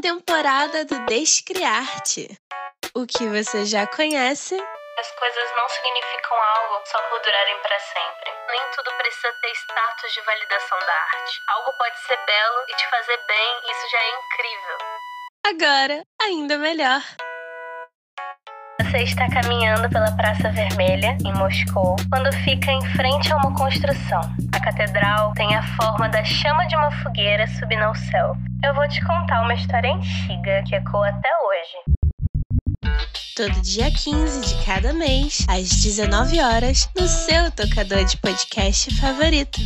temporada do Descriarte. O que você já conhece. As coisas não significam algo só por durarem para sempre. Nem tudo precisa ter status de validação da arte. Algo pode ser belo e te fazer bem, isso já é incrível. Agora, ainda melhor. Você está caminhando pela Praça Vermelha, em Moscou, quando fica em frente a uma construção. A catedral tem a forma da chama de uma fogueira subindo ao céu. Eu vou te contar uma história antiga que ecoa até hoje. Todo dia 15 de cada mês, às 19 horas, no seu tocador de podcast favorito.